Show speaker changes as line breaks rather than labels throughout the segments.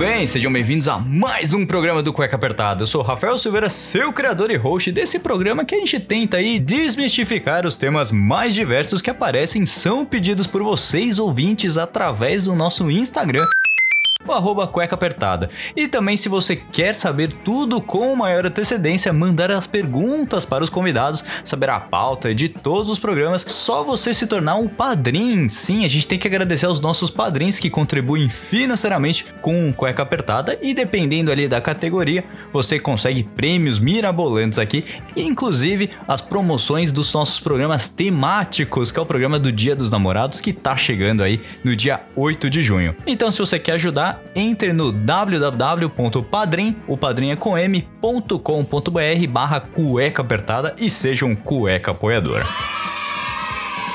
Bem, sejam bem-vindos a mais um programa do Cueca Apertada. Eu sou Rafael Silveira, seu criador e host desse programa que a gente tenta aí desmistificar os temas mais diversos que aparecem são pedidos por vocês ouvintes através do nosso Instagram o arroba cueca apertada. E também se você quer saber tudo com maior antecedência, mandar as perguntas para os convidados, saber a pauta de todos os programas, só você se tornar um padrinho. Sim, a gente tem que agradecer aos nossos padrinhos que contribuem financeiramente com cueca apertada e dependendo ali da categoria, você consegue prêmios mirabolantes aqui, inclusive as promoções dos nossos programas temáticos, que é o programa do Dia dos Namorados que tá chegando aí no dia 8 de junho. Então se você quer ajudar, entre no www.padrim, o padrinho é com m.com.br barra cueca apertada e seja um cueca apoiador.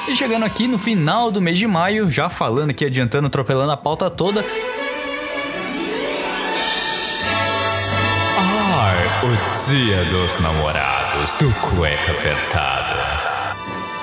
E chegando aqui no final do mês de maio, já falando aqui, adiantando, atropelando a pauta toda. Ai, o dia dos namorados do cueca apertada.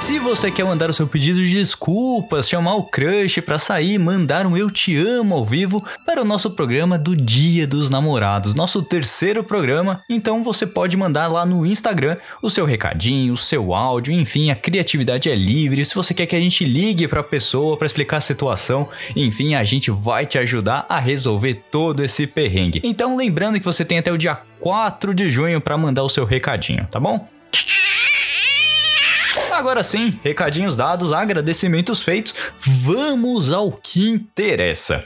Se você quer mandar o seu pedido de desculpas, chamar o crush para sair, mandar um eu te amo ao vivo para o nosso programa do Dia dos Namorados, nosso terceiro programa, então você pode mandar lá no Instagram o seu recadinho, o seu áudio, enfim, a criatividade é livre. Se você quer que a gente ligue para a pessoa para explicar a situação, enfim, a gente vai te ajudar a resolver todo esse perrengue. Então, lembrando que você tem até o dia 4 de junho para mandar o seu recadinho, tá bom? Agora sim, recadinhos dados, agradecimentos feitos, vamos ao que interessa.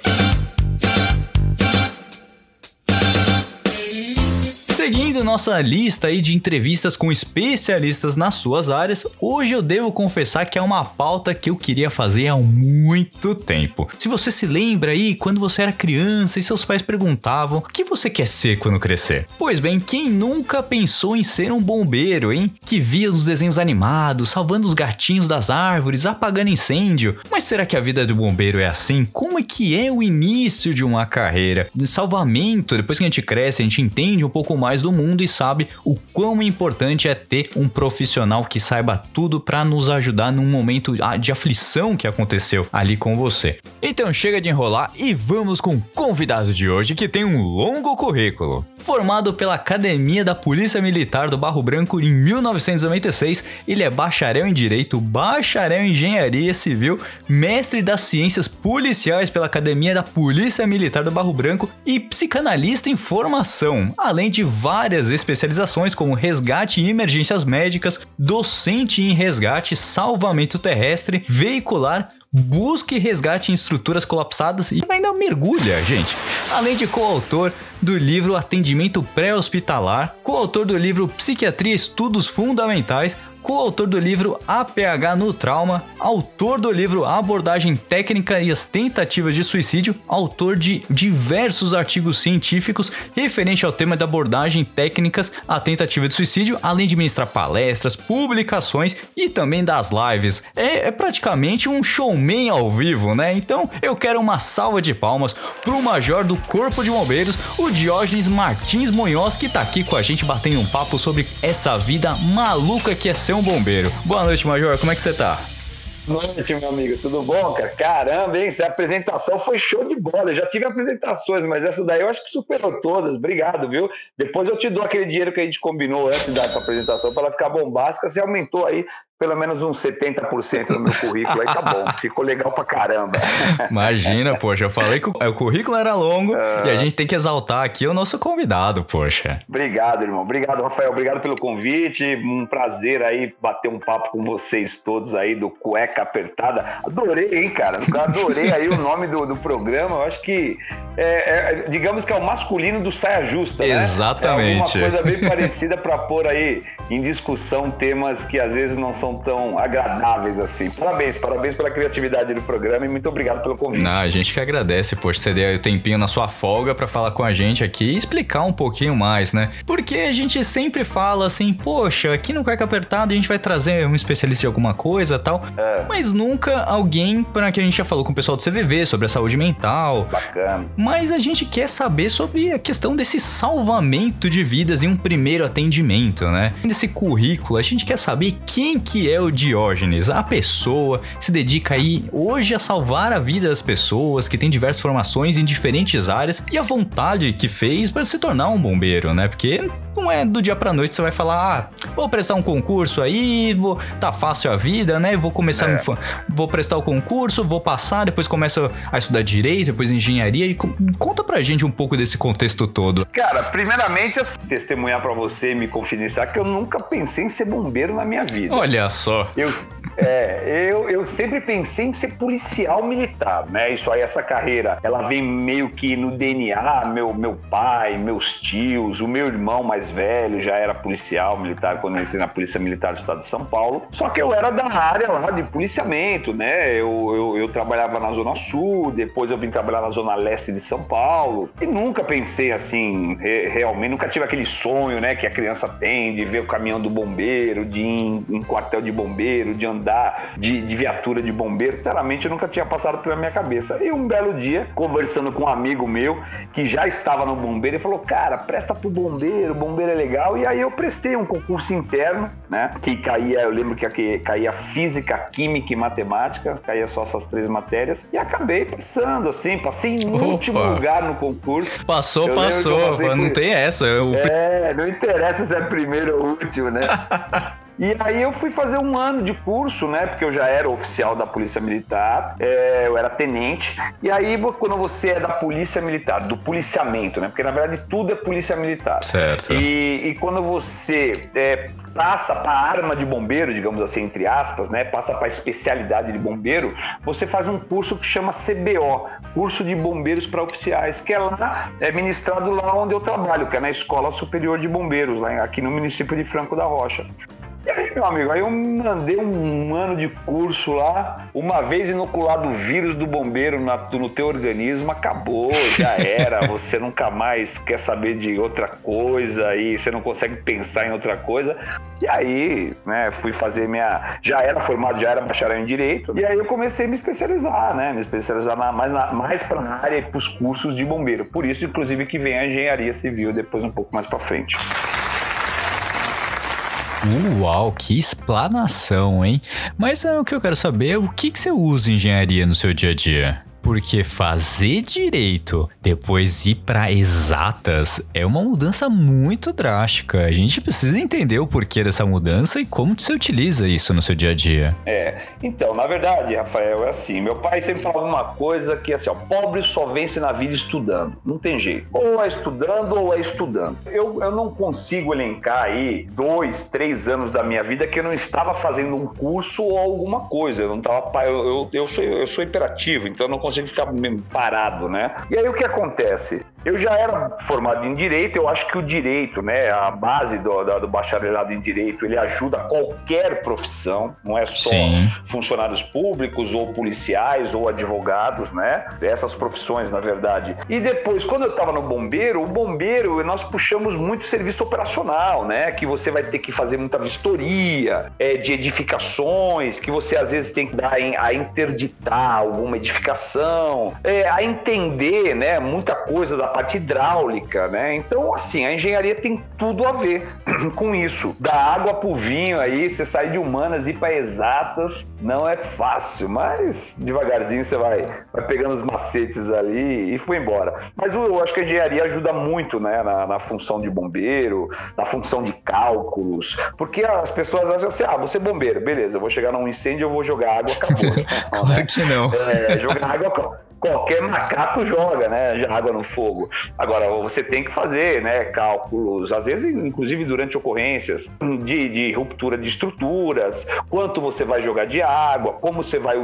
Seguindo nossa lista aí de entrevistas com especialistas nas suas áreas, hoje eu devo confessar que é uma pauta que eu queria fazer há muito tempo. Se você se lembra aí, quando você era criança e seus pais perguntavam o que você quer ser quando crescer? Pois bem, quem nunca pensou em ser um bombeiro, hein? Que via os desenhos animados, salvando os gatinhos das árvores, apagando incêndio. Mas será que a vida do bombeiro é assim? Como é que é o início de uma carreira de salvamento? Depois que a gente cresce, a gente entende um pouco mais do mundo e sabe o quão importante é ter um profissional que saiba tudo para nos ajudar num momento de aflição que aconteceu ali com você. Então chega de enrolar e vamos com o convidado de hoje que tem um longo currículo. Formado pela Academia da Polícia Militar do Barro Branco em 1996, ele é bacharel em Direito, bacharel em Engenharia Civil, mestre das Ciências Policiais pela Academia da Polícia Militar do Barro Branco e psicanalista em formação, além de várias especializações como resgate e emergências médicas, docente em resgate, salvamento terrestre, veicular, busca e resgate em estruturas colapsadas e ainda mergulha, gente. Além de coautor do livro Atendimento Pré-Hospitalar, coautor do livro Psiquiatria Estudos Fundamentais, coautor do livro APH no Trauma, autor do livro Abordagem Técnica e as Tentativas de Suicídio, autor de diversos artigos científicos referente ao tema da abordagem técnicas à tentativa de suicídio, além de ministrar palestras, publicações e também das lives. É, é praticamente um showman ao vivo, né? Então eu quero uma salva de palmas pro Major do Corpo de Bombeiros, o Diógenes Martins Munhoz, que tá aqui com a gente batendo um papo sobre essa vida maluca que é ser um bombeiro. Boa noite, Major, como é que você tá?
Boa noite, meu amigo, tudo bom, cara? Caramba, hein? Essa apresentação foi show de bola. Eu já tive apresentações, mas essa daí eu acho que superou todas. Obrigado, viu? Depois eu te dou aquele dinheiro que a gente combinou antes dessa apresentação para ela ficar bombástica. Você aumentou aí pelo menos uns 70% no meu currículo, aí tá bom, ficou legal pra caramba.
Imagina, poxa, eu falei que o currículo era longo uh... e a gente tem que exaltar aqui o nosso convidado, poxa.
Obrigado, irmão, obrigado, Rafael, obrigado pelo convite, um prazer aí bater um papo com vocês todos aí do Cueca Apertada. Adorei, hein, cara, adorei aí o nome do, do programa, eu acho que, é, é, digamos que é o masculino do saia justa, né?
Exatamente.
É uma coisa bem parecida para pôr aí em discussão temas que às vezes não são são tão agradáveis assim. Parabéns, parabéns pela criatividade do programa e muito obrigado pelo convite.
Não, a gente que agradece, poxa, você deu o tempinho na sua folga para falar com a gente aqui e explicar um pouquinho mais, né? Porque a gente sempre fala assim, poxa, aqui no Cueca Apertado a gente vai trazer um especialista de alguma coisa tal,
É.
mas nunca alguém para que a gente já falou com o pessoal do CVV sobre a saúde mental.
Bacana.
Mas a gente quer saber sobre a questão desse salvamento de vidas em um primeiro atendimento, né? Nesse currículo, a gente quer saber quem que é o Diógenes, a pessoa que se dedica aí hoje a salvar a vida das pessoas, que tem diversas formações em diferentes áreas e a vontade que fez para se tornar um bombeiro, né? Porque não é do dia pra noite você vai falar, ah, vou prestar um concurso aí, vou tá fácil a vida, né? Vou começar, a me fa- vou prestar o concurso, vou passar, depois começo a estudar direito, depois engenharia e co- conta pra gente um pouco desse contexto todo.
Cara, primeiramente, assim, testemunhar pra você e me confidenciar que eu nunca pensei em ser bombeiro na minha vida.
Olha só.
Eu, é, eu, eu sempre pensei em ser policial militar, né? Isso aí, essa carreira, ela vem meio que no DNA. Meu, meu pai, meus tios, o meu irmão mais velho já era policial militar quando eu entrei na Polícia Militar do Estado de São Paulo. Só que eu era da área lá de policiamento, né? Eu, eu, eu trabalhava na Zona Sul, depois eu vim trabalhar na Zona Leste de São Paulo. E nunca pensei assim, re- realmente, nunca tive aquele sonho, né, que a criança tem de ver o caminhão do bombeiro, de ir em, em quartel de bombeiro, de andar de, de viatura de bombeiro. Claramente eu nunca tinha passado pela minha cabeça. E um belo dia, conversando com um amigo meu que já estava no bombeiro, ele falou: Cara, presta pro bombeiro, bombeiro é legal. E aí eu prestei um concurso interno, né, que caía, eu lembro que caía física, química e matemática, caía só essas três matérias. E acabei passando, assim, passei em
Opa.
último lugar no concurso.
Passou,
Eu
passou, não
por-
tem essa. Eu-
É, não interessa se é primeiro ou último, né? E aí eu fui fazer um ano de curso, né? Porque eu já era oficial da Polícia Militar, é, eu era tenente. E aí quando você é da Polícia Militar, do policiamento, né? Porque na verdade tudo é Polícia Militar.
Certo.
E, e quando você é, passa para a arma de bombeiro, digamos assim, entre aspas, né? Passa para a especialidade de bombeiro, você faz um curso que chama CBO, Curso de Bombeiros para Oficiais, que é lá, é ministrado lá onde eu trabalho, que é na Escola Superior de Bombeiros, lá aqui no município de Franco da Rocha. E aí, meu amigo, aí eu mandei um ano de curso lá, uma vez inoculado o vírus do bombeiro na- no teu organismo, acabou, já era. Você nunca mais quer saber de outra coisa e você não consegue pensar em outra coisa. E aí, né, fui fazer minha. Já era formado, já era bacharel em direito. E aí eu comecei a me especializar, né? Me especializar na- mais, na, mais para a área e para os cursos de bombeiro. Por isso, inclusive, que vem a engenharia civil depois um pouco mais para frente.
Uau, que explanação, hein? Mas é, o que eu quero saber é o que, que você usa engenharia no seu dia a dia? Porque fazer direito, depois ir para exatas, é uma mudança muito drástica. A gente precisa entender o porquê dessa mudança e como você utiliza isso no seu dia a dia.
É, então, na verdade, Rafael, é assim, meu pai sempre falava uma coisa que assim, ó, pobre só vence na vida estudando, não tem jeito. Ou é estudando ou é estudando. Eu, eu não consigo elencar aí dois, três anos da minha vida que eu não estava fazendo um curso ou alguma coisa, eu não estava, pa- eu, eu, eu, sou, eu sou hiperativo, então eu não consigo ficar mesmo parado, né? E aí o que acontece? Eu já era formado em direito, eu acho que o direito, né, a base do, do bacharelado em direito, ele ajuda qualquer profissão, não é só
Sim.
funcionários públicos ou policiais ou advogados, né? Essas profissões, na verdade. E depois, quando eu estava no bombeiro, o bombeiro, nós puxamos muito serviço operacional, né? Que você vai ter que fazer muita vistoria é, de edificações, que você às vezes tem que dar em- a interditar alguma edificação, é, a entender, né? Muita coisa da parte hidráulica, né? Então, assim, a engenharia tem tudo a ver com isso. Da água pro vinho aí, você sai de humanas e ir para exatas, não é fácil, mas devagarzinho você vai, vai pegando os macetes ali e foi embora. Mas eu, eu acho que a engenharia ajuda muito, né, na, na função de bombeiro, na função de cálculos, porque as pessoas acham assim, ah, você é bombeiro, beleza, eu vou chegar num incêndio, eu vou jogar água, acabou. Não, né?
Claro que não.
É, jogar água. Qualquer macaco joga, né? Água no fogo. Agora, você tem que fazer, né? Cálculos, às vezes, inclusive durante ocorrências de, de ruptura de estruturas, quanto você vai jogar de água, como você vai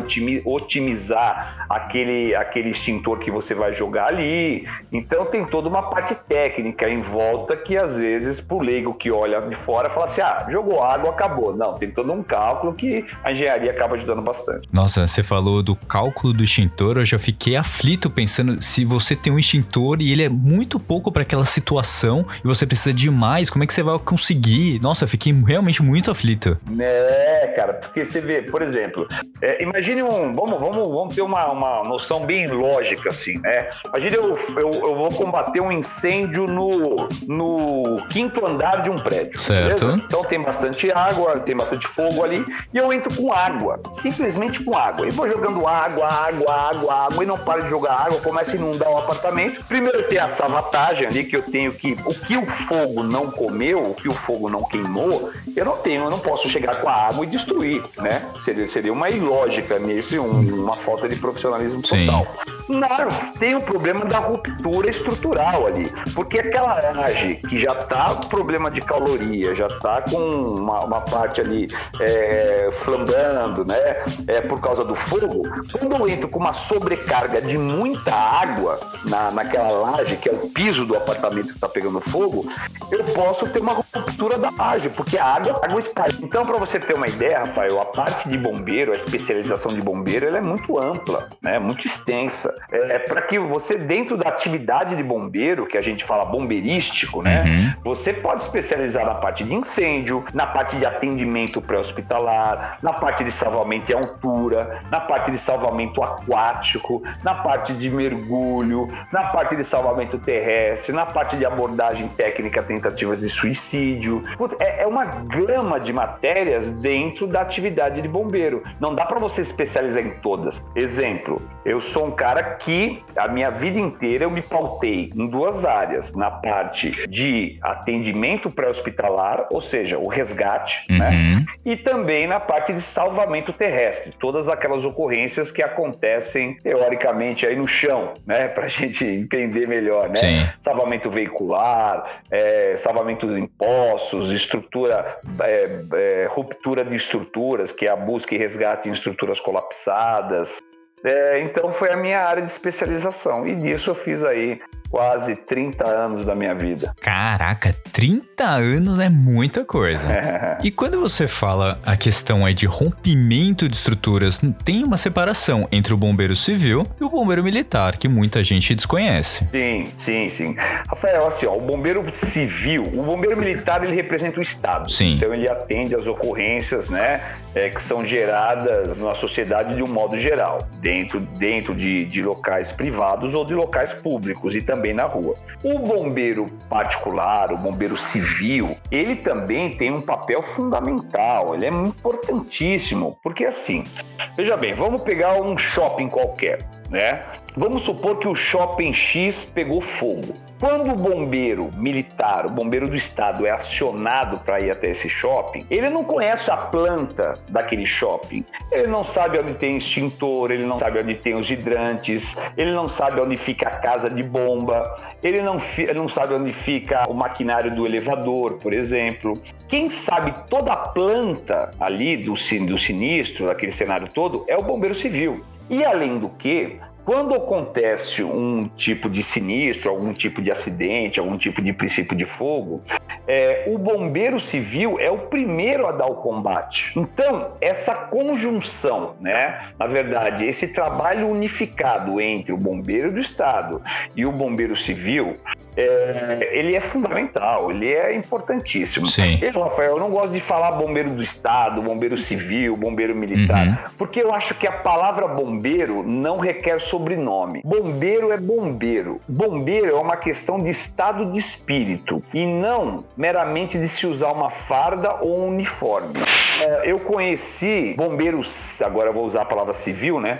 otimizar aquele, aquele extintor que você vai jogar ali. Então, tem toda uma parte técnica em volta que, às vezes, pro leigo que olha de fora, fala assim: ah, jogou água, acabou. Não, tem todo um cálculo que a engenharia acaba ajudando bastante.
Nossa, você falou do cálculo do extintor, eu já fiquei aflito pensando se você tem um extintor e ele é muito pouco para aquela situação e você precisa de mais, como é que você vai conseguir? Nossa, eu fiquei realmente muito aflito.
É, cara, porque você vê, por exemplo, é, imagine um. Vamos, vamos, vamos ter uma, uma noção bem lógica, assim, né? Imagine eu, eu, eu vou combater um incêndio no, no quinto andar de um prédio.
Certo.
Beleza? Então tem bastante água, tem bastante fogo ali, e eu entro com água, simplesmente com água. E vou jogando água, água, água, água, e não paro de jogar água, começa a inundar o apartamento. Primeiro tem essa vantagem ali que eu tenho que o que o fogo não comeu, o que o fogo não queimou, eu não tenho, eu não posso chegar com a água e destruir, né? Seria, seria uma ilógica nisso, um, uma falta de profissionalismo total. Sim. Mas tem o problema da ruptura estrutural ali, porque aquela laje que já tá com problema de caloria, já tá com uma, uma parte ali é, flambando, né? É, por causa do fogo, quando eu entro com uma sobrecarga de muita água na, naquela laje, que é o piso do apartamento que está pegando fogo, eu posso ter uma ruptura da laje, porque a água, a água espalha. Então, para você ter uma ideia, Rafael, a parte de bombeiro, a especialização de bombeiro, ela é muito ampla, né? muito extensa. É, para que você, dentro da atividade de bombeiro, que a gente fala bombeirístico, né? Uhum. Você pode especializar na parte de incêndio, na parte de atendimento pré-hospitalar, na parte de salvamento em altura, na parte de salvamento aquático, na parte de mergulho, na parte de salvamento terrestre, na parte de abordagem técnica tentativas de suicídio. É, é uma gama de matérias dentro da atividade de bombeiro. Não dá para você especializar em todas. Exemplo, eu sou um cara que a minha vida inteira eu me pautei em duas áreas, na parte de atendimento pré-hospitalar, ou seja, o resgate, né? uhum. né? E também na parte de salvamento terrestre, todas aquelas ocorrências que acontecem teoricamente aí no chão, né? Pra gente entender melhor, né? Sim. Salvamento veicular, é, salvamento em poços, estrutura, é, é, ruptura de estruturas, que é a busca e resgate em estruturas colapsadas, é, então foi a minha área de especialização. E disso eu fiz aí quase 30 anos da minha vida.
Caraca, 30 anos é muita coisa. e quando você fala a questão aí de rompimento de estruturas, tem uma separação entre o bombeiro civil e o bombeiro militar, que muita gente desconhece.
Sim, sim, sim. Rafael, assim, ó, o bombeiro civil, o bombeiro militar, ele representa o Estado.
Sim.
Então ele atende às ocorrências, né, é, que são geradas na sociedade de um modo geral, dentro, dentro de, de locais privados ou de locais públicos e também também na rua. O bombeiro particular, o bombeiro civil, ele também tem um papel fundamental, ele é importantíssimo, porque assim, veja bem, vamos pegar um shopping qualquer, né? Vamos supor que o shopping X pegou fogo. Quando o bombeiro militar, o bombeiro do estado, é acionado para ir até esse shopping, ele não conhece a planta daquele shopping. Ele não sabe onde tem extintor, ele não sabe onde tem os hidrantes, ele não sabe onde fica a casa de bomba, ele não, não sabe onde fica o maquinário do elevador, por exemplo. Quem sabe toda a planta ali do, do sinistro, daquele cenário todo, é o bombeiro civil. E além do que, quando acontece um tipo de sinistro, algum tipo de acidente, algum tipo de princípio de fogo, é, o bombeiro civil é o primeiro a dar o combate. Então, essa conjunção, né, na verdade, esse trabalho unificado entre o bombeiro do Estado e o bombeiro civil, é, ele é fundamental, ele é importantíssimo.
Sim.
Eu, Rafael, eu não gosto de falar bombeiro do Estado, bombeiro civil, bombeiro militar, uhum. porque eu acho que a palavra bombeiro não requer sobrenome. Bombeiro é bombeiro. Bombeiro é uma questão de estado de espírito e não meramente de se usar uma farda ou um uniforme. É, eu conheci bombeiros, agora eu vou usar a palavra civil, né?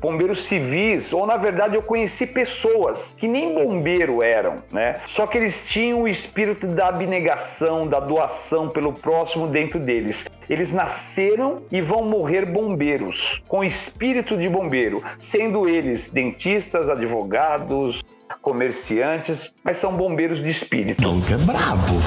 Bombeiros civis, ou na verdade eu conheci pessoas que nem bombeiro eram, né? Só que eles tinham o espírito da abnegação, da doação pelo próximo dentro deles. Eles nasceram e vão morrer bombeiros, com espírito de bombeiro, sendo eles dentistas, advogados, comerciantes, mas são bombeiros de espírito.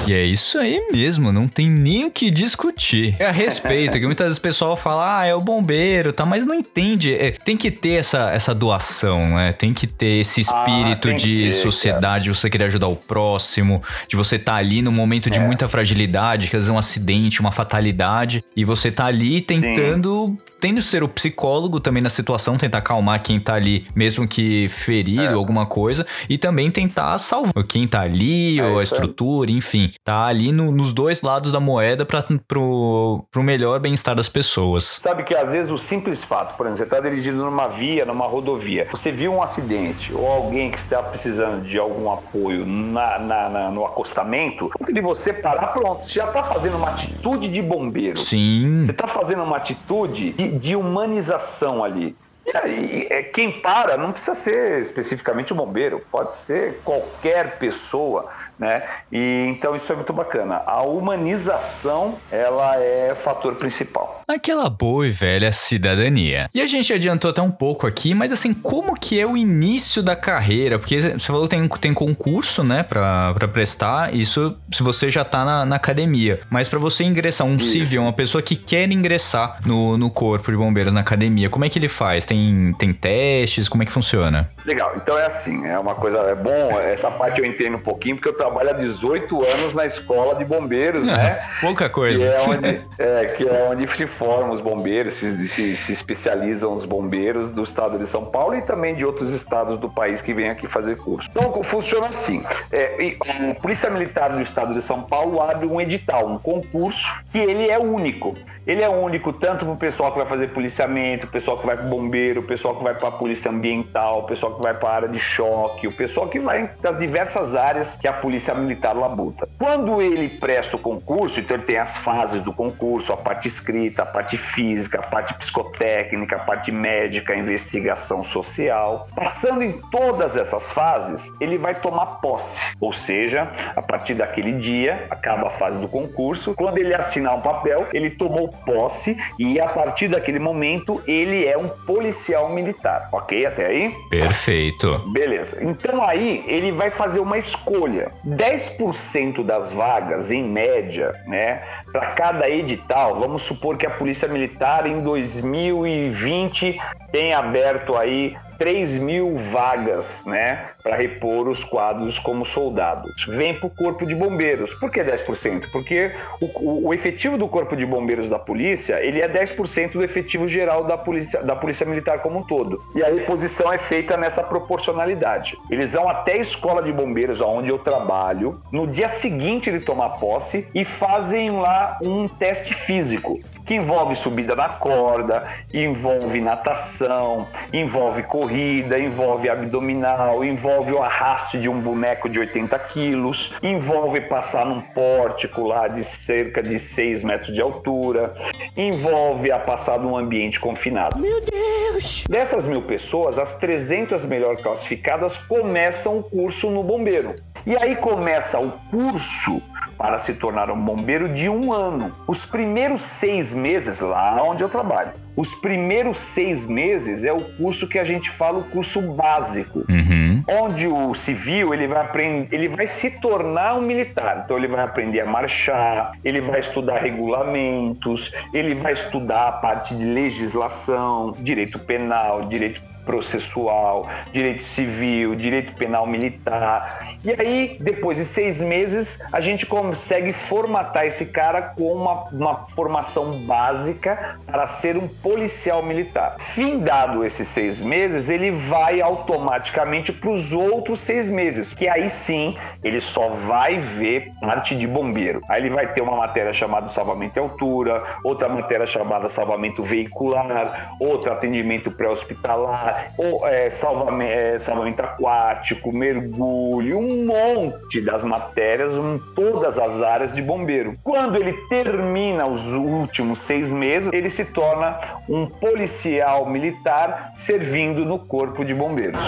E é isso aí mesmo, não tem nem o que discutir. É a respeito, que muitas vezes o pessoal fala, ah, é o bombeiro, tá, mas não entende. É, tem que ter essa, essa doação, né? Tem que ter esse espírito
Ah,
de
ter,
sociedade, de você querer ajudar o próximo, de você tá ali num momento
É.
de muita fragilidade, que às vezes é um acidente, uma fatalidade, e você tá ali tentando. Tendo que ser o psicólogo também na situação, tentar acalmar quem tá ali, mesmo que ferido,
É.
alguma coisa, e também tentar salvar quem tá ali,
É
ou a estrutura, enfim. Tá ali no- nos dois lados da moeda pra, pro, pro melhor bem-estar das pessoas.
Sabe que às vezes o simples fato, por exemplo, você está dirigindo numa via, numa rodovia, você viu um acidente ou alguém que está precisando de algum apoio na, na- na- no acostamento, de você parar, pronto, você já está fazendo uma atitude de bombeiro.
Sim.
Você está fazendo uma atitude de, de humanização ali. E aí, é, quem para não precisa ser especificamente o bombeiro, pode ser qualquer pessoa, né? E então isso é muito bacana. A humanização, ela é fator principal.
Aquela boa e velha cidadania. E a gente adiantou até um pouco aqui, mas assim, como que é o início da carreira? Porque você falou que tem, tem concurso, né, pra, pra prestar, isso se você já tá na, na academia. Mas pra você ingressar, um civil, uma pessoa que quer ingressar no, no corpo de bombeiros na academia, como é que ele faz? Tem, tem testes? Como é que funciona?
Legal, então é assim, é uma coisa, é bom, essa parte eu entendo um pouquinho, porque eu trabalho há 18 anos na escola de bombeiros, né?
Pouca
Que
coisa.
é, onde, é, que é onde se formam os bombeiros, se, se- se especializam os bombeiros do estado de São Paulo e também de outros estados do país que vêm aqui fazer curso. Então funciona assim: é, a Polícia Militar do estado de São Paulo abre um edital, um concurso, que ele é único. Ele é único tanto para o pessoal que vai fazer policiamento, o pessoal que vai para bombeiro, o pessoal que vai para a polícia ambiental, o pessoal que vai para a área de choque, o pessoal que vai das diversas áreas que a polícia militar labuta. Quando ele presta o concurso, então ele tem as fases do concurso, a parte escrita, a parte física, a parte psicotécnica, a parte médica, a investigação social. Passando em todas essas fases, ele vai tomar posse, ou seja, a partir daquele dia, acaba a fase do concurso, quando ele assinar um papel, ele tomou posse e a partir daquele momento ele é um policial militar, ok? Até aí?
Perfeito.
Beleza. Então aí ele vai fazer uma escolha. 10% das vagas, em média, né, para cada edital, vamos supor que a Polícia Militar em 2020 tem aberto aí 3 mil vagas, né, para repor os quadros como soldados. Vem para o Corpo de Bombeiros. Por que 10%? Porque o, o- o efetivo do Corpo de Bombeiros da Polícia, ele é 10% do efetivo geral da polícia, da polícia Militar como um todo. E a reposição é feita nessa proporcionalidade. Eles vão até a Escola de Bombeiros, onde eu trabalho. No dia seguinte ele toma posse e fazem lá um teste físico que envolve subida na corda, envolve natação, envolve corrida, envolve abdominal, envolve o arraste de um boneco de 80 quilos, envolve passar num pórtico lá de cerca de 6 metros de altura, envolve a passar num ambiente confinado. Meu Deus! Dessas mil pessoas, as 300 melhor classificadas começam o curso no bombeiro. E aí começa o curso para se tornar um bombeiro de um ano. Os primeiros seis meses, lá onde eu trabalho, os primeiros seis meses é o curso que a gente fala o curso básico
Uhum.
onde o civil ele vai aprender, ele vai se tornar um militar. Então ele vai aprender a marchar, ele vai estudar regulamentos, ele vai estudar a parte de legislação, direito penal, direito processual, direito civil, direito penal militar. E aí, depois de seis meses, a gente consegue formatar esse cara com uma, uma formação básica para ser um policial militar. Findado esses seis meses, ele vai automaticamente para os outros seis meses, que aí sim ele só vai ver parte de bombeiro. Aí ele vai ter uma matéria chamada salvamento em altura, outra matéria chamada salvamento veicular, outra atendimento pré-hospitalar Ou, é, salvamento, é, salvamento aquático, mergulho, um monte das matérias, em todas as áreas de bombeiro. Quando ele termina os últimos seis meses, ele se torna um policial militar servindo no corpo de bombeiros.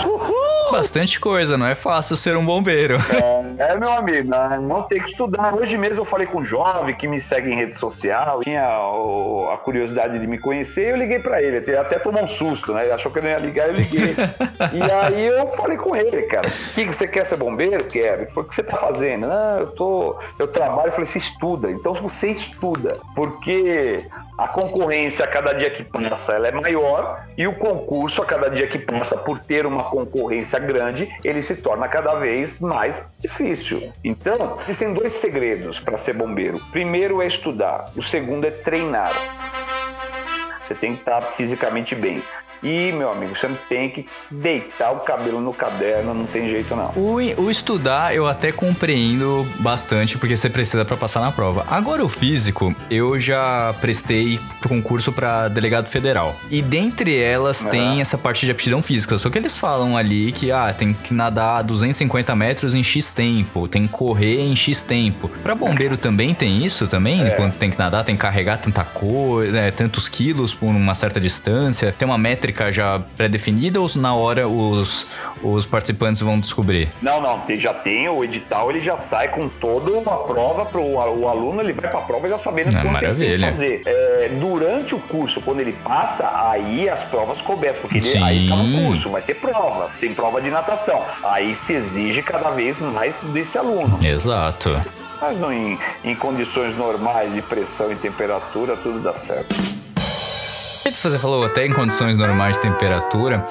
Bastante coisa, não é fácil ser um bombeiro.
É, é, meu amigo, não, não tem que estudar. Hoje mesmo eu falei com um jovem que me segue em rede social, tinha a curiosidade de me conhecer, eu liguei pra ele. Ele até tomou um susto, né? Ele achou que eu não ia ligar, eu liguei. e aí eu falei com ele, cara, o que, que você quer ser bombeiro? Falou, o que você tá fazendo? Não, eu tô. Eu trabalho, eu falei, você estuda. Então você estuda. Porque a concorrência a cada dia que passa ela é maior e o concurso a cada dia que passa por ter uma concorrência grande ele se torna cada vez mais difícil. Então existem dois segredos para ser bombeiro. Primeiro é estudar, o segundo é treinar. Você tem que estar fisicamente bem. E, meu amigo, você não tem que deitar o cabelo no caderno, não tem jeito não.
O, o estudar eu até compreendo bastante porque você precisa pra passar na prova. Agora o físico, eu já prestei concurso pra delegado federal. E dentre elas tem essa parte de aptidão física. Só que eles falam ali que ah, tem que nadar 250 metros em X tempo, tem que correr em X tempo. Pra bombeiro também tem isso também? Quando tem que nadar, tem que carregar tanta coisa, é, tantos quilos por uma certa distância. Tem uma métrica já pré-definida ou na hora os, os participantes vão descobrir?
Não, não, já tem o edital, ele já sai com toda uma prova para o aluno, ele vai para a prova já sabendo
Ah,
quanto ele tem que fazer. É, durante o curso, quando ele passa, aí as provas começam, porque ele, aí tá no curso, vai ter prova, tem prova de natação. Aí se exige cada vez mais desse aluno.
Exato.
Mas não em, em condições normais de pressão e temperatura, tudo dá certo.
Você falou até em condições normais de temperatura.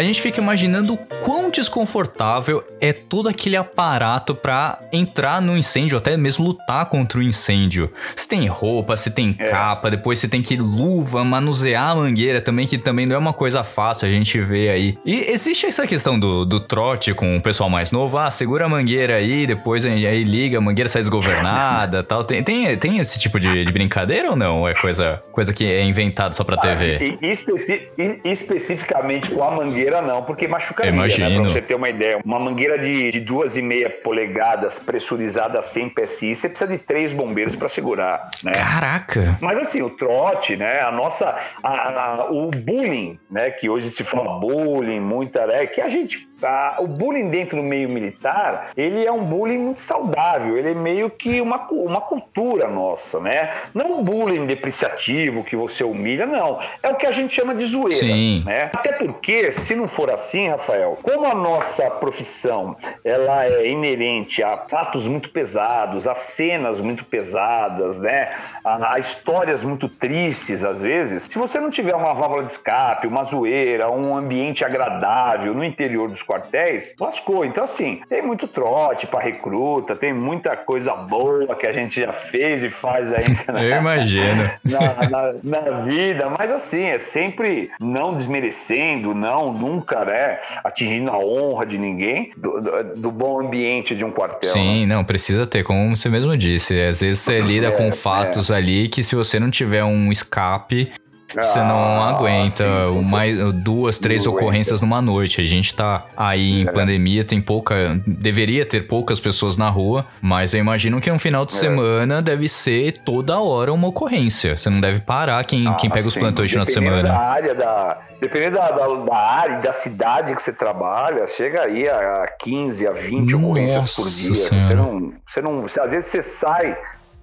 A gente fica imaginando o quão desconfortável é todo aquele aparato pra entrar no incêndio, até mesmo lutar contra o incêndio. Você tem roupa, você tem capa, depois você tem que luva, manusear a mangueira também, que também não é uma coisa fácil, a gente vê aí. E existe essa questão do, do trote com o pessoal mais novo, ah, segura a mangueira aí, depois aí liga, a mangueira sai desgovernada tal. Tem, tem, tem esse tipo de, de brincadeira ou não? É coisa, coisa que é inventado só pra TV?
E, especi- e- especificamente com a mangueira, não, porque machucaria, né?
Imagino.
Pra você ter uma ideia. Uma mangueira de, de duas e meia polegadas, pressurizada 100 PSI, você precisa de três bombeiros para segurar, né?
Caraca!
Mas assim, o trote, né? A nossa. a- a- o bullying, né? Que hoje se fala bullying, muita. Né, que a gente. A- o bullying dentro do meio militar, ele é um bullying muito saudável. Ele é meio que uma, uma cultura nossa, né? Não um bullying depreciativo que você humilha, não. É o que a gente chama de zoeira.
Sim.
Né? Até porque, se não for assim, Rafael, como a nossa profissão ela é inerente a fatos muito pesados, a cenas muito pesadas, né? A, a histórias muito tristes às vezes. Se você não tiver uma válvula de escape, uma zoeira, um ambiente agradável no interior dos quartéis, lascou. Então assim, tem muito trote para recruta, tem muita coisa boa que a gente já fez e faz ainda. né?
Eu imagino.
na, na- na vida, mas assim, é sempre não desmerecendo, não, nunca, né, atingindo a honra de ninguém, do, do- do bom ambiente de um quartel.
Sim,
né?
não, precisa ter, como você mesmo disse. Às vezes você lida
É,
com fatos ali que se você não tiver um escape, você não
Ah,
aguenta
sim,
mais, duas, três
Não
ocorrências numa noite. A gente tá aí em
É.
pandemia, tem pouca. Deveria ter poucas pessoas na rua, mas eu imagino que um final
É.
de semana deve ser toda hora uma ocorrência. Você não deve parar quem, quem
Ah,
pega os
sim,
plantões de final de semana.
Da área da, dependendo da, da, da área da cidade que você trabalha, chega aí a 15, a 20 ocorrências por
Nossa
dia.
Senhora.
Você não, você não, às vezes você sai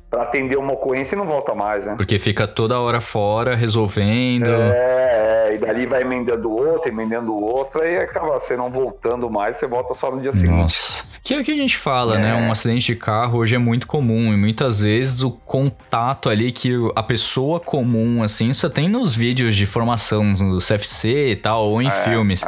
para atender uma ocorrência e não volta mais, né?
Porque fica toda hora fora, resolvendo.
É, é, e dali vai emendando outra, emendando outra, e acaba você não voltando mais, você volta só no dia seguinte.
Nossa. Que é o que a gente fala,
É.
né? Um acidente de carro hoje é muito comum e muitas vezes o contato ali que a pessoa comum, assim, só tem nos vídeos de formação no CFC e tal, ou em filmes.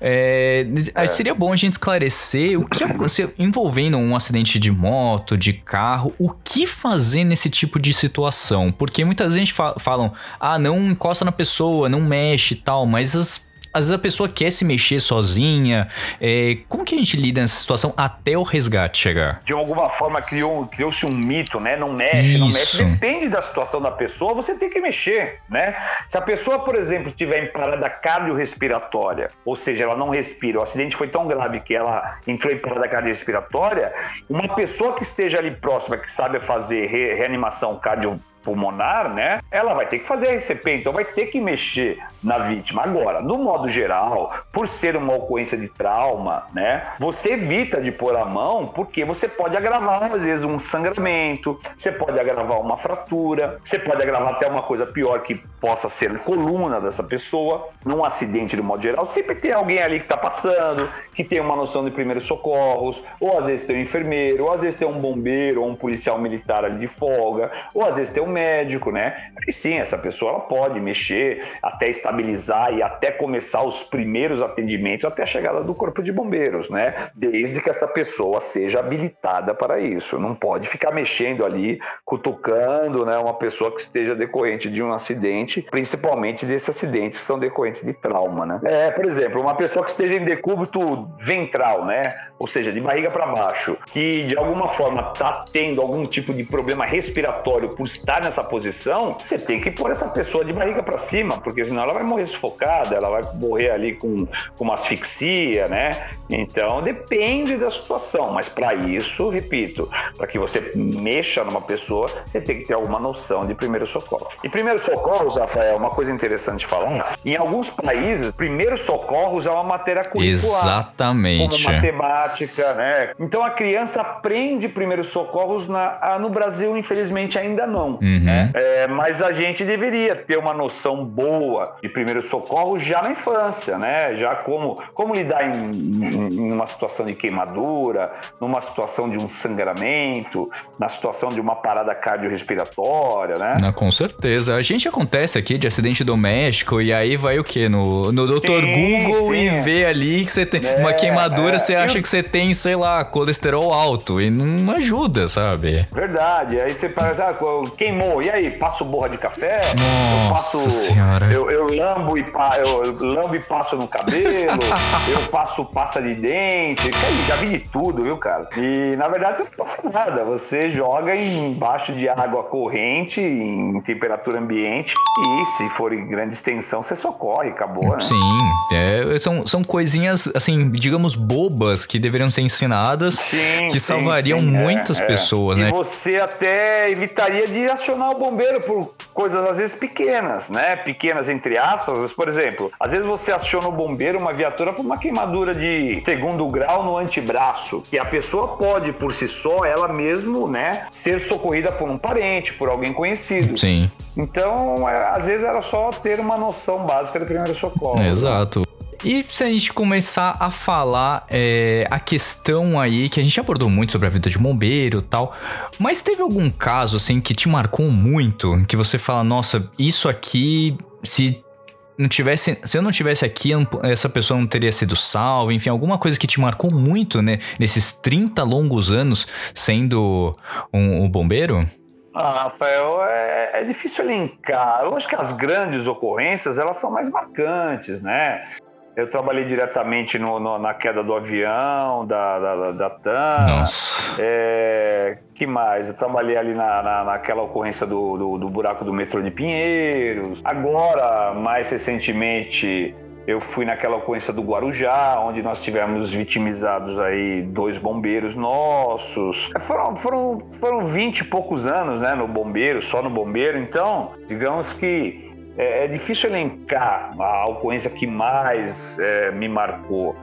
É, aí Seria bom a gente esclarecer o que aconteceu envolvendo um acidente de moto, de carro, o que fazer nesse tipo de situação? Porque muitas vezes fa falam, ah, não encosta na pessoa, não mexe e tal, mas as. às vezes a pessoa quer se mexer sozinha. É, como que a gente lida nessa situação até o resgate chegar?
De alguma forma criou, criou-se um mito, né? Não mexe, não mexe.
Isso.
Depende da situação da pessoa, você tem que mexer, né? Se a pessoa, por exemplo, estiver em parada cardiorrespiratória, ou seja, ela não respira, o acidente foi tão grave que ela entrou em parada cardiorrespiratória, uma pessoa que esteja ali próxima, que sabe fazer re- reanimação cardio pulmonar, né? Ela vai ter que fazer a RCP, então vai ter que mexer na vítima. Agora, no modo geral, por ser uma ocorrência de trauma, né? Você evita de pôr a mão porque você pode agravar às vezes um sangramento, você pode agravar uma fratura, você pode agravar até uma coisa pior que possa ser a coluna dessa pessoa. Num acidente de modo geral, sempre tem alguém ali que está passando, que tem uma noção de primeiros socorros, ou às vezes tem um enfermeiro, ou às vezes tem um bombeiro, ou um policial militar ali de folga, ou às vezes tem um médico, né? E sim, essa pessoa ela pode mexer até estabilizar e até começar os primeiros atendimentos até a chegada do corpo de bombeiros, né? Desde que essa pessoa seja habilitada para isso. Não pode ficar mexendo ali, cutucando, né? Uma pessoa que esteja decorrente de um acidente, principalmente desses acidentes que são decorrentes de trauma, né? É, por exemplo, uma pessoa que esteja em decúbito ventral, né? Ou seja, de barriga para baixo, que de alguma forma está tendo algum tipo de problema respiratório por estar nessa posição, você tem que pôr essa pessoa de barriga para cima, porque senão ela vai morrer sufocada, ela vai morrer ali com, com uma asfixia, né? Então depende da situação, mas para isso, repito, para que você mexa numa pessoa, você tem que ter alguma noção de primeiro socorro. E primeiro socorros, Rafael, uma coisa interessante de falar, em alguns países, primeiro socorros é uma matéria curricular
Exatamente.
como matemática, né? Então a criança aprende primeiros socorros na, ah, no Brasil, infelizmente ainda não.
Uhum.
né? É, mas a gente deveria ter uma noção boa de primeiros socorros já na infância, né? Já como, como lidar em, em- uma situação de queimadura, numa situação de um sangramento, na situação de uma parada cardiorrespiratória, né?
Não, com certeza. A gente acontece aqui de acidente doméstico e aí vai o quê? No, no Dr.
Sim,
Google
sim.
e vê ali que você tem
É,
uma queimadura,
é.
você acha que você tem, sei lá, colesterol alto e não ajuda, sabe?
Verdade. Aí você parece, ah, E aí, passo borra de café? eu
Nossa
passo.
Senhora.
Eu, eu lambo e pa, eu lambo e passo no cabelo. eu passo pasta de dente. Cara, já vi de tudo, viu, cara? E na verdade você não passa nada. Você joga embaixo de água corrente, em temperatura ambiente. E se for em grande extensão, você socorre, acabou, né?
Sim, é, são, são coisinhas, assim, digamos, bobas que deveriam ser ensinadas
Sim,
que
sim,
salvariam
sim, é,
muitas
é.
pessoas,
e
né?
você até evitaria de acionar o bombeiro por coisas às vezes pequenas, né? Pequenas entre aspas, mas, por exemplo, às vezes você aciona o bombeiro, uma viatura, por uma queimadura de segundo grau no antebraço, que a pessoa pode por si só, ela mesmo, né, ser socorrida por um parente, por alguém conhecido.
Sim,
Então, é, às vezes era só ter uma noção básica do primeiro socorro.
exato. E se a gente começar a falar é, a questão aí, que a gente abordou muito sobre a vida de bombeiro tal, mas teve algum caso assim que te marcou muito, que você fala, nossa, isso aqui, se não tivesse, se eu não tivesse aqui, essa pessoa não teria sido salva, enfim, alguma coisa que te marcou muito, né, nesses 30 longos anos sendo um, um bombeiro?
Ah, Rafael, é, é difícil elencar. Eu acho que as grandes ocorrências, elas são mais marcantes, né? Eu trabalhei diretamente no- no- na queda do avião, da, da, da, da TAM.
Nossa.
É, que mais? Eu trabalhei ali na, na- naquela ocorrência do, do, do buraco do metrô de Pinheiros. Agora, mais recentemente, eu fui naquela ocorrência do Guarujá, onde nós tivemos vitimizados aí dois bombeiros nossos. Foram, foram, foram 20 e poucos anos né, no bombeiro, só no bombeiro. Então, digamos que é, é difícil elencar a ocorrência que mais é, me marcou.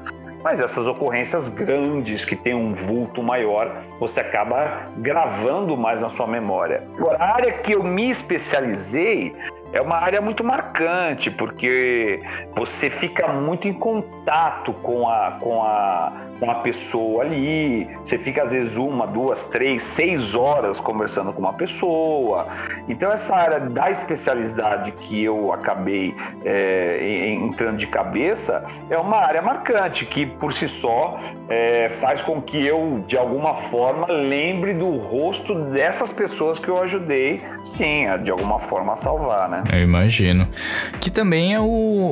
Mas essas ocorrências grandes, que têm um vulto maior, você acaba gravando mais na sua memória. Agora, a área que eu me especializei é uma área muito marcante, porque você fica muito em contato com a, com a, com a pessoa ali, você fica às vezes uma, duas, três, seis horas conversando com uma pessoa. Então, essa área da especialidade que eu acabei é, en- entrando de cabeça é uma área marcante, que por si só é, faz com que eu, de alguma forma, lembre do rosto dessas pessoas que eu ajudei, sim, de alguma forma a salvar, né? Né?
Eu imagino. Que também é o,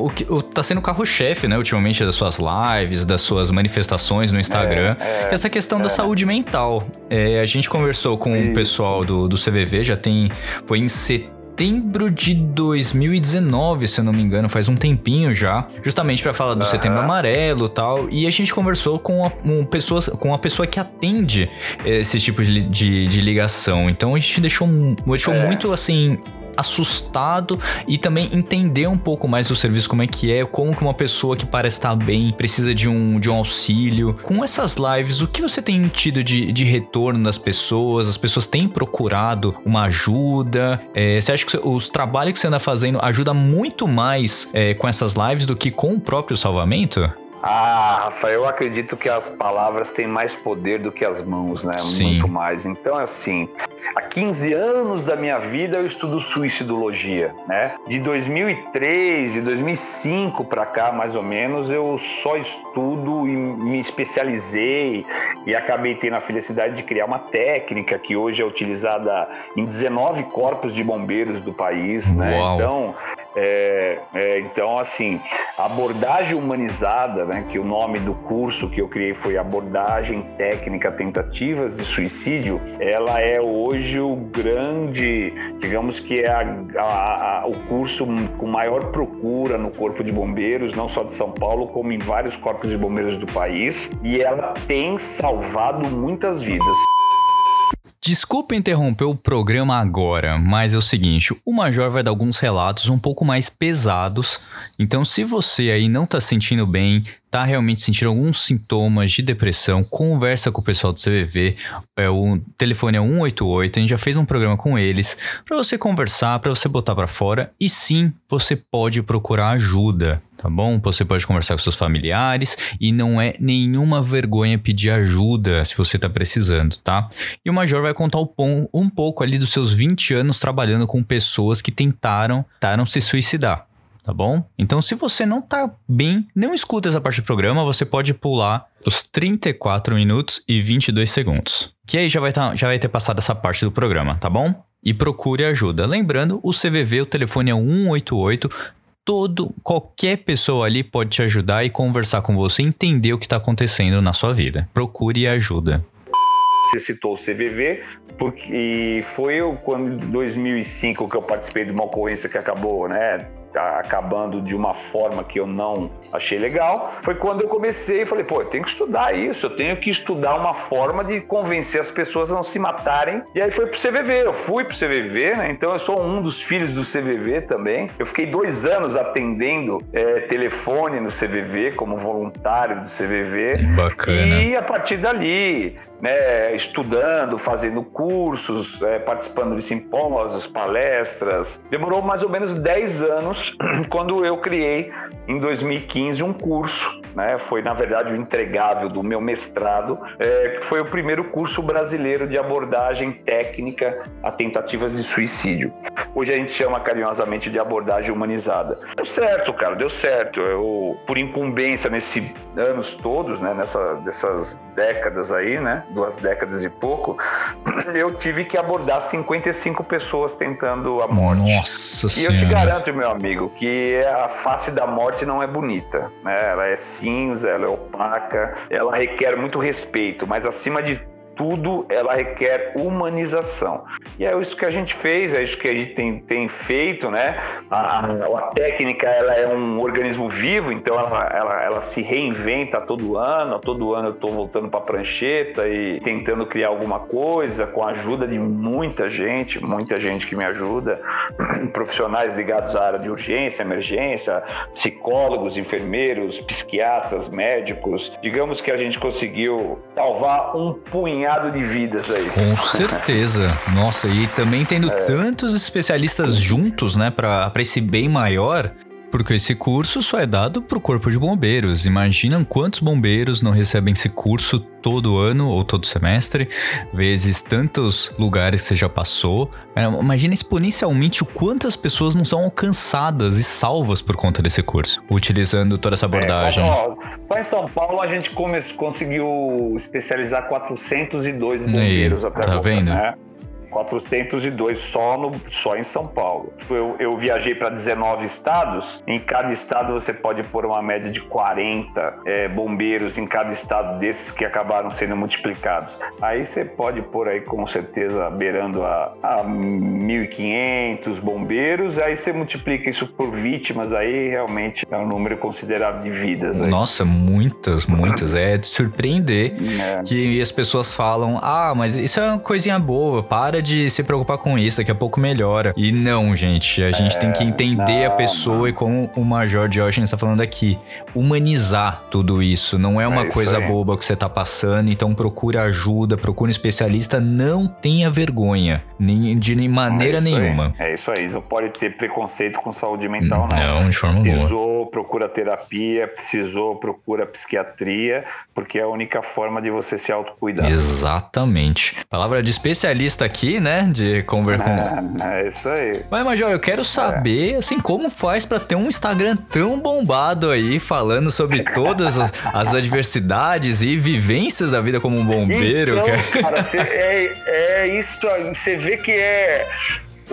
o o, tá sendo o carro-chefe, né, ultimamente, das suas lives, das suas manifestações no Instagram.
É, é,
é essa questão da saúde mental. É, a gente conversou com o pessoal do, do CVV, já tem. Foi em setembro de 2019, se eu não me engano, faz um tempinho já, justamente pra falar do
Aham.
Setembro Amarelo e tal. E a gente conversou com a, um, pessoas, com a pessoa que atende esse tipo de, de, de ligação. Então a gente deixou, deixou
É.
muito assim. Assustado e também entender um pouco mais do serviço, como é que é, como que uma pessoa que parece estar bem precisa de um, de um auxílio. Com essas lives, o que você tem tido de, de retorno das pessoas? As pessoas têm procurado uma ajuda? É, você acha que os trabalhos que você anda fazendo ajuda muito mais é, com essas lives do que com o próprio salvamento?
Ah, Rafael, eu acredito que as palavras têm mais poder do que as mãos, né?
Sim.
Muito mais. Então, assim, há 15 anos da minha vida eu estudo suicidologia, né? De 2003, de 2005 para cá, mais ou menos, eu só estudo e me especializei e acabei tendo a felicidade de criar uma técnica que hoje é utilizada em 19 corpos de bombeiros do país, né?
Uau.
Então, é, é, então, assim, abordagem humanizada, né, que o nome do curso que eu criei foi Abordagem Técnica Tentativas de Suicídio, ela é hoje o grande, digamos que é a- a- a- o curso com maior procura no Corpo de Bombeiros, não só de São Paulo, como em vários corpos de bombeiros do país, e ela tem salvado muitas vidas.
Desculpa interromper o programa agora, mas é o seguinte: o Major vai dar alguns relatos um pouco mais pesados. Então, se você aí não tá se sentindo bem, tá realmente sentindo alguns sintomas de depressão, conversa com o pessoal do CVV. É, o telefone é 188, a gente já fez um programa com eles para você conversar, para você botar para fora. E sim, você pode procurar ajuda. Tá bom? Você pode conversar com seus familiares e não é nenhuma vergonha pedir ajuda se você tá precisando, tá? E o Major vai contar um pouco ali dos seus 20 anos trabalhando com pessoas que tentaram, tentaram se suicidar. Tá bom? Então, se você não tá bem, não escuta essa parte do programa, você pode pular os 34 minutos e 22 segundos. Que aí já vai, tá, já vai ter passado essa parte do programa, tá bom? E procure ajuda. Lembrando, o CVV, o telefone é 188. Todo, qualquer pessoa ali pode te ajudar e conversar com você, entender o que tá acontecendo na sua vida. Procure ajuda.
Você citou o CVV, porque foi eu, quando em 2005 que eu participei de uma ocorrência que acabou, né, acabando de uma forma que eu não achei legal. Foi quando eu comecei e falei, pô, eu tenho que estudar isso, eu tenho que estudar uma forma de convencer as pessoas a não se matarem. E aí foi pro CVV, eu fui pro CVV, né, então eu sou um dos filhos do CVV também. Eu fiquei dois anos atendendo é, telefone no CVV, como voluntário do CVV.
Bacana.
E a partir dali, né, estudando, fazendo cursos, é, participando de simpósios, palestras. Demorou mais ou menos 10 anos quando eu criei, em 2015, um curso. Né, foi, na verdade, o entregável do meu mestrado, é, que foi o primeiro curso brasileiro de abordagem técnica a tentativas de suicídio. Hoje a gente chama carinhosamente de abordagem humanizada. Deu certo, cara, deu certo. Eu, por incumbência nesses anos todos, né, nessa, dessas décadas aí, né, duas décadas e pouco, eu tive que abordar 55 pessoas tentando a morte.
Nossa
E eu te
senhora.
garanto, meu amigo, que a face da morte não é bonita, né? Ela é cinza, ela é opaca, ela requer muito respeito, mas acima de tudo, ela requer humanização. E é isso que a gente fez, é isso que a gente tem, tem feito, né? A, a- técnica, ela é um organismo vivo, então ela, ela, ela se reinventa todo ano. Todo ano eu estou voltando para a prancheta e tentando criar alguma coisa com a ajuda de muita gente, muita gente que me ajuda, profissionais ligados à área de urgência, emergência, psicólogos, enfermeiros, psiquiatras, médicos. Digamos que a gente conseguiu salvar um punhado de vidas aí.
Com certeza. Nossa, e também tendo
É.
tantos especialistas juntos, né, pra esse bem maior. Porque esse curso só é dado pro corpo de bombeiros. Imaginam quantos bombeiros não recebem esse curso todo ano ou todo semestre, vezes tantos lugares que você já passou. É, Imagina exponencialmente o quantas pessoas não são alcançadas e salvas por conta desse curso, utilizando toda essa abordagem.
É, ó, só em São Paulo a gente come- conseguiu especializar 402 bombeiros até
tá
agora,
vendo?
né? 402 só, no, só em São Paulo. Eu, eu viajei para 19 estados. Em cada estado você pode pôr uma média de 40 é, bombeiros em cada estado desses que acabaram sendo multiplicados. Aí você pode pôr aí com certeza beirando a, a 1.500 bombeiros. Aí você multiplica isso por vítimas aí realmente é um número considerável de vidas. Aí.
Nossa, muitas, muitas. É de surpreender
É.
que as pessoas falam: ah, mas isso é uma coisinha boa, para de se preocupar com isso, daqui a pouco melhora. E não, gente, a gente tem que entender a
não,
pessoa e como o Major Diógenes está falando aqui, humanizar tudo isso. Não é uma
É
coisa
aí.
boba que você tá passando, então procura ajuda, procura um especialista, não tenha vergonha, nem, de maneira
É isso aí.
nenhuma.
É isso aí, não pode ter preconceito com saúde mental, não.
Não, de forma alguma.
Precisou, procura terapia, precisou, procura psiquiatria, porque é a única forma de você se autocuidar.
Exatamente. Palavra de especialista aqui, né? De conver com.
É isso aí.
Mas, Major, eu quero saber, assim, como faz pra ter um Instagram tão bombado aí, falando sobre todas as, as adversidades e vivências da vida como um bombeiro,
então,
cara.
cara, cê- é, é isso, você vê que é.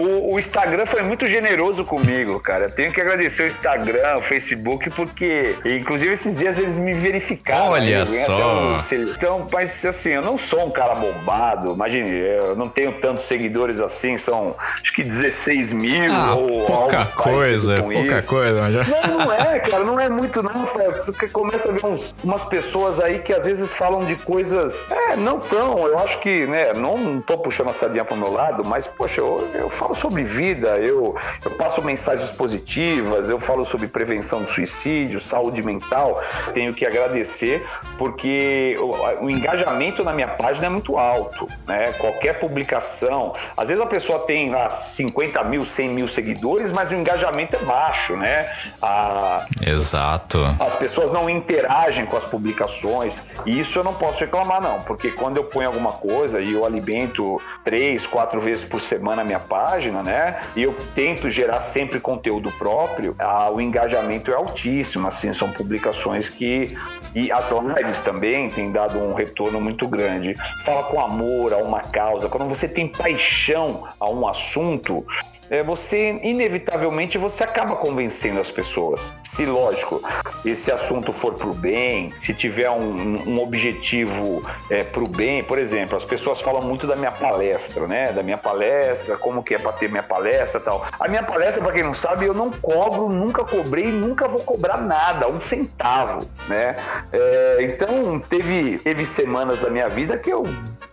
O, o Instagram foi muito generoso comigo, cara. Eu tenho que agradecer o Instagram, o Facebook, porque, inclusive, esses dias eles me verificaram.
Olha
né? Ganhei
só.
um- Então, mas assim, eu não sou um cara bombado. Imagine, eu não tenho tantos seguidores assim, são acho que 16 mil
Ah,
ou
pouca coisa, pouca
isso.
coisa, Major.
Não, não é, cara, não é muito não. Você começa a ver uns- umas pessoas aí que às vezes falam de coisas, é, não tão, eu acho que, né, não, não tô puxando a sardinha pro meu lado, mas, poxa, eu, eu falo sobre vida, eu, eu passo mensagens positivas, eu falo sobre prevenção do suicídio, saúde mental. Tenho que agradecer porque o, o engajamento na minha página é muito alto, né? Qualquer publicação, às vezes a pessoa tem lá 50 mil, 100 mil seguidores, mas o engajamento é baixo, né? A,
Exato.
as pessoas não interagem com as publicações e isso eu não posso reclamar não, porque quando eu ponho alguma coisa e eu alimento três, quatro vezes por semana a minha página, né? E eu tento gerar sempre conteúdo próprio, ah, o engajamento é altíssimo, assim, são publicações que e as lives também têm dado um retorno muito grande. Fala com amor a uma causa, quando você tem paixão a um assunto, é, você inevitavelmente você acaba convencendo as pessoas. Se lógico, esse assunto for pro bem, se tiver um, um objetivo é, pro bem, por exemplo, as pessoas falam muito da minha palestra, né? Da minha palestra, como que é para ter minha palestra, tal. A minha palestra, para quem não sabe, eu não cobro, nunca cobrei, nunca vou cobrar nada, um centavo, né? É, então teve teve semanas da minha vida que eu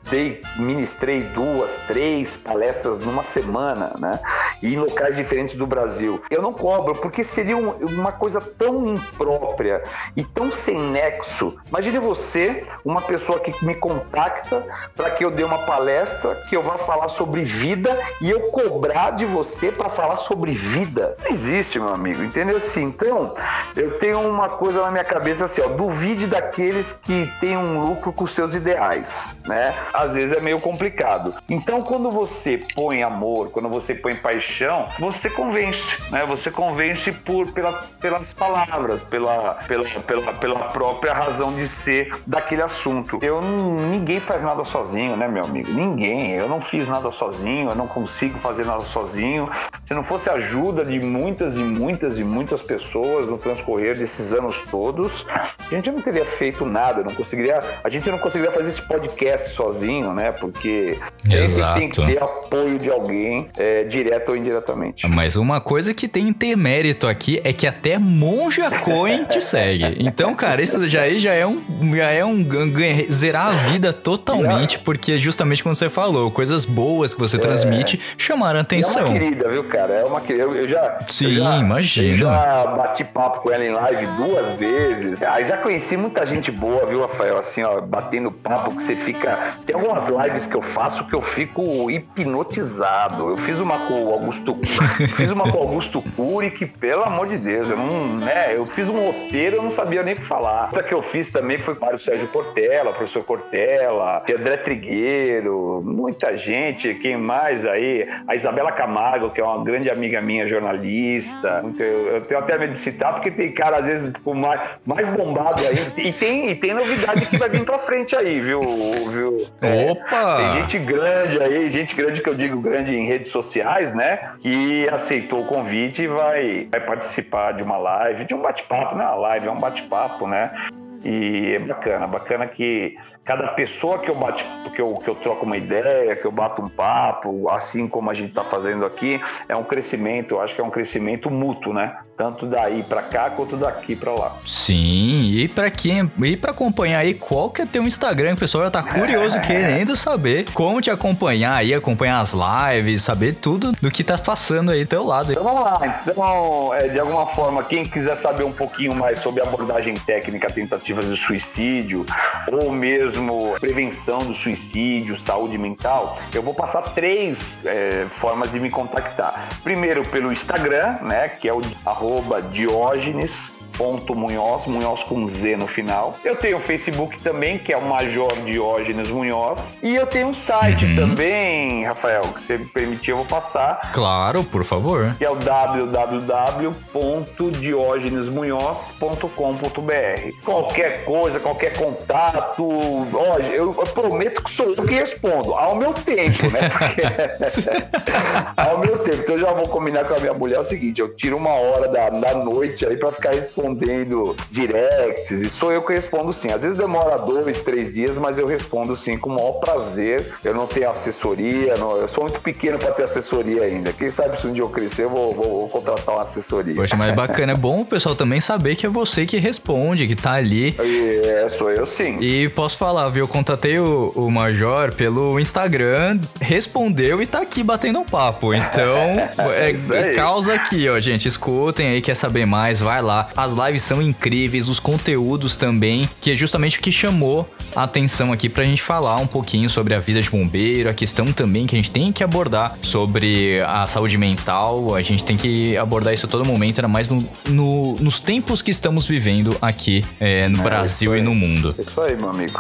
dei, ministrei duas, três palestras numa semana, né? E em locais diferentes do Brasil. Eu não cobro, porque seria um- uma coisa tão imprópria e tão sem nexo. Imagine você, uma pessoa que me contacta para que eu dê uma palestra, que eu vá falar sobre vida e eu cobrar de você para falar sobre vida. Não existe, meu amigo, entendeu? Assim, então, eu tenho uma coisa na minha cabeça assim, ó, duvide daqueles que têm um lucro com seus ideais, né? Às vezes é meio complicado. Então, quando você põe amor, quando você põe paixão, você convence, né? Você convence por, pela, pelas palavras, pela, pela, pela, pela própria razão de ser daquele assunto. Eu ninguém faz nada sozinho, né, meu amigo? Ninguém. Eu não fiz nada sozinho, eu não consigo fazer nada sozinho. Se não fosse a ajuda de muitas e muitas e muitas pessoas no transcorrer desses anos todos, a gente não teria feito nada, não conseguiria, a gente não conseguiria fazer esse podcast sozinho, né? Porque
Exato.
tem que ter apoio de alguém, é, direto ou indiretamente.
Mas uma coisa que tem ter mérito aqui é que até Monja Coin te segue. Então, cara, isso já aí já é um, já é um zerar a vida totalmente, porque justamente como você falou, coisas boas que você transmite chamaram
É
atenção.
uma querida, viu, cara? É uma querida. Eu, eu já.
Sim,
eu já,
imagino.
Eu já bati papo com ela em live duas vezes. Ah, já conheci muita gente boa, viu, Rafael? Assim, ó, batendo papo que você fica. Tem algumas lives que eu faço que eu fico hipnotizado. Eu fiz uma com o Augusto. fiz uma com o Augusto Cury, que, pelo amor de Deus, eu não. né? Eu fiz um roteiro, eu não sabia nem o que falar. Outra que eu fiz também foi para o Sérgio Cortella, professor Cortella, André Trigueiro, muita gente. Quem mais aí? A Isabela Camargo, que é uma grande amiga minha, jornalista. Eu, tenho até medo de citar, porque tem cara, às vezes, com mais, mais bombado aí. E tem, e tem novidade que vai vir pra frente aí, viu? viu?
Opa!
Tem gente grande aí, gente grande que eu digo grande em redes sociais, né? Que aceitou o convite e vai, vai participar de uma live, de um bate-papo, não é uma live, é um bate-papo, né? E é bacana, bacana que cada pessoa que eu bate, que eu, que eu troco uma ideia, que eu bato um papo, assim como a gente está fazendo aqui, é um crescimento, eu acho que é um crescimento mútuo, né? Tanto daí para cá quanto daqui para lá.
Sim, e para quem e para acompanhar aí qual que é teu Instagram, o pessoal já tá curioso querendo saber como te acompanhar aí, acompanhar as lives, saber tudo do que tá passando aí do teu lado.
Então vamos lá. Então, é, de alguma forma, quem quiser saber um pouquinho mais sobre abordagem técnica, tentativas de suicídio ou mesmo prevenção do suicídio, saúde mental, eu vou passar três é, formas de me contactar. Primeiro pelo Instagram, né, que é o arroba Diógenes ponto Munhoz, Munhoz com Z no final. Eu tenho o Facebook também, que é o Major Diógenes Munhoz. E eu tenho um site
Uhum.
também, Rafael, que você me permitir, eu vou passar.
Claro, por favor.
Que é o www.diogenesmunhoz.com.br. Qualquer coisa, qualquer contato, eu, eu prometo que sou eu que respondo, ao meu tempo, né? Porque- ao meu tempo. Então eu já vou combinar com a minha mulher o seguinte: eu tiro uma hora da, da noite aí pra ficar respondendo directs, e sou eu que respondo sim. Às vezes demora dois, três dias, mas eu respondo sim com o maior prazer. Eu não tenho assessoria, não- eu sou muito pequeno pra ter assessoria ainda. Quem sabe se um dia eu crescer, eu vou, vou- vou contratar uma assessoria.
Poxa, mas bacana, é bom o pessoal também saber que é você que responde, que tá ali.
É, sou eu sim.
E posso falar, viu? Eu contatei o, o Major pelo Instagram, respondeu e tá aqui batendo um papo. Então, é,
Isso aí.
causa aqui, ó, gente. Escutem aí, quer saber mais, vai lá. As lives são incríveis, os conteúdos também, que é justamente o que chamou atenção aqui pra gente falar um pouquinho sobre a vida de bombeiro, a questão também que a gente tem que abordar sobre a saúde mental. A gente tem que abordar isso a todo momento, ainda mais no, no- nos tempos que estamos vivendo aqui é, no Brasil
isso
e no mundo.
Isso aí, meu amigo.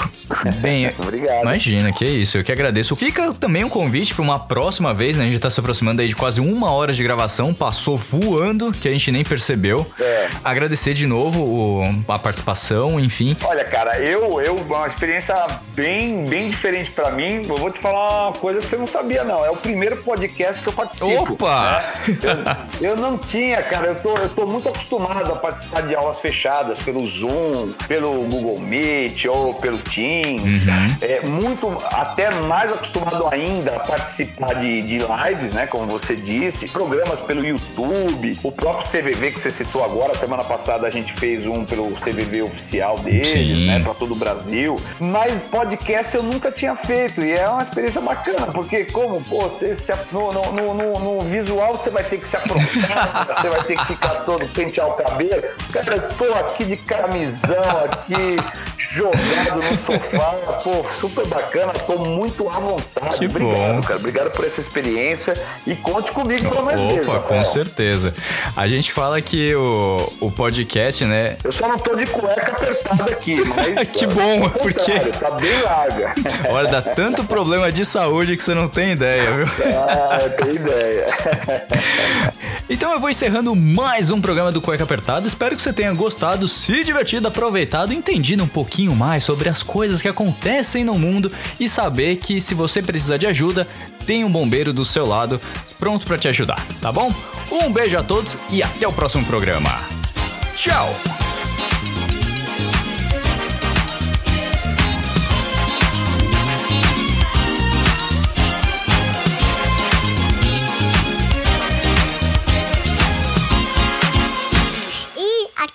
Bem,
Obrigado.
Imagina, que isso, eu que agradeço. Fica também um convite para uma próxima vez, né? A gente tá se aproximando aí de quase uma hora de gravação, passou voando, que a gente nem percebeu.
É.
Agradecer de novo o- a participação, enfim.
Olha, cara, eu, eu, uma experiência bem, bem diferente pra mim. Eu vou te falar uma coisa que você não sabia, não. É o primeiro podcast que eu participo.
Opa!
né? Eu, eu não tinha, cara. Eu tô, eu tô muito acostumado a participar de aulas fechadas pelo Zoom, pelo Google Meet ou pelo Teams.
Uhum.
É muito, até mais acostumado ainda a participar de, de lives, né? Como você disse, programas pelo YouTube, o próprio CVV que você citou agora. Semana passada a gente fez um pelo CVV oficial deles,
Sim.
né? Pra todo o Brasil. Mas podcast eu nunca tinha feito e é uma experiência bacana, porque como, pô, você se, no, no, no- no- visual você vai ter que se aprontar, você vai ter que ficar todo pentear o cabelo. Cara, eu tô aqui de camisão aqui, jogado no sofá, pô, super bacana, tô muito à vontade.
Que
Obrigado,
bom.
cara. Obrigado por essa experiência e conte comigo para mais vezes.
Opa, com
Rafael.
certeza. A gente fala que o, o podcast, né?
Eu só não tô de cueca apertada aqui, mas.
Que bom, porque-
contrário, Tá bem larga.
Olha, dá tanto problema de saúde que você não tem ideia, viu?
Ah, eu tenho ideia.
Então eu vou encerrando mais um programa do Cueca Apertada. Espero que você tenha gostado, se divertido, aproveitado, entendido um pouquinho mais sobre as coisas que acontecem no mundo e saber que se você precisar de ajuda, tem um bombeiro do seu lado pronto pra te ajudar, tá bom? Um beijo a todos e até o próximo programa. Tchau!